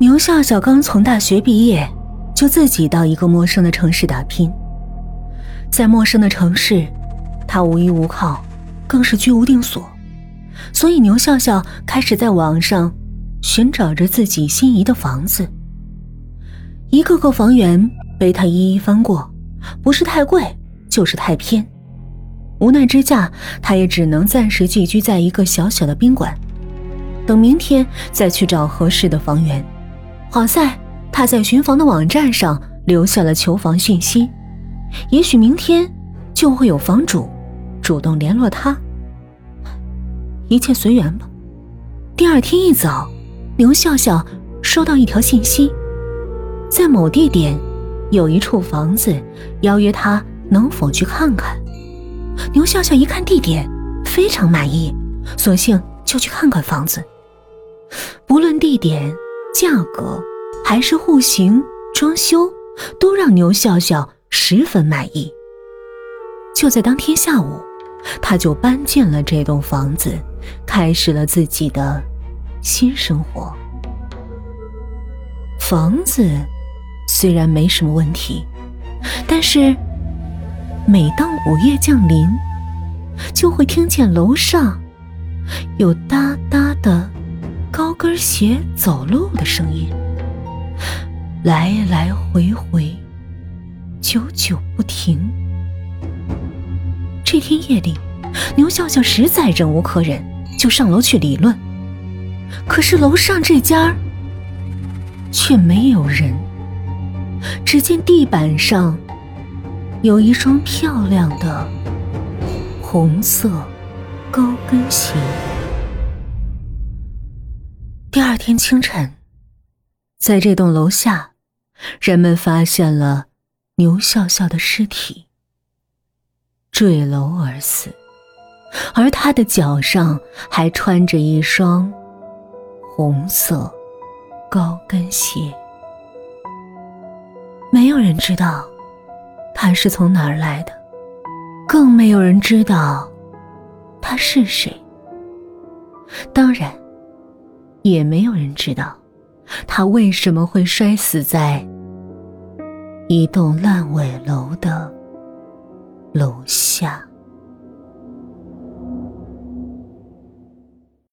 牛笑笑刚从大学毕业，就自己到一个陌生的城市打拼。在陌生的城市，他无依无靠，更是居无定所。所以牛笑笑开始在网上寻找着自己心仪的房子。一个个房源被他一一翻过，不是太贵，就是太偏。无奈之下，他也只能暂时寄居在一个小小的宾馆，等明天再去找合适的房源。好在他在寻房的网站上留下了求房讯息，也许明天就会有房主主动联络他。一切随缘吧。第二天一早，牛笑笑收到一条信息，在某地点有一处房子，邀约他能否去看看。牛笑笑一看地点，非常满意，索性就去看看房子。不论地点。价格还是户型、装修，都让牛笑笑十分满意。就在当天下午，他就搬进了这栋房子，开始了自己的新生活。房子虽然没什么问题，但是每当午夜降临，就会听见楼上有哒哒的。高跟鞋走路的声音，来来回回，久久不停。这天夜里，牛笑笑实在忍无可忍，就上楼去理论。可是楼上这家却没有人。只见地板上有一双漂亮的红色高跟鞋。天清晨，在这栋楼下，人们发现了牛笑笑的尸体，坠楼而死，而他的脚上还穿着一双红色高跟鞋。没有人知道他是从哪儿来的，更没有人知道他是谁。当然。也没有人知道，他为什么会摔死在一栋烂尾楼的楼下。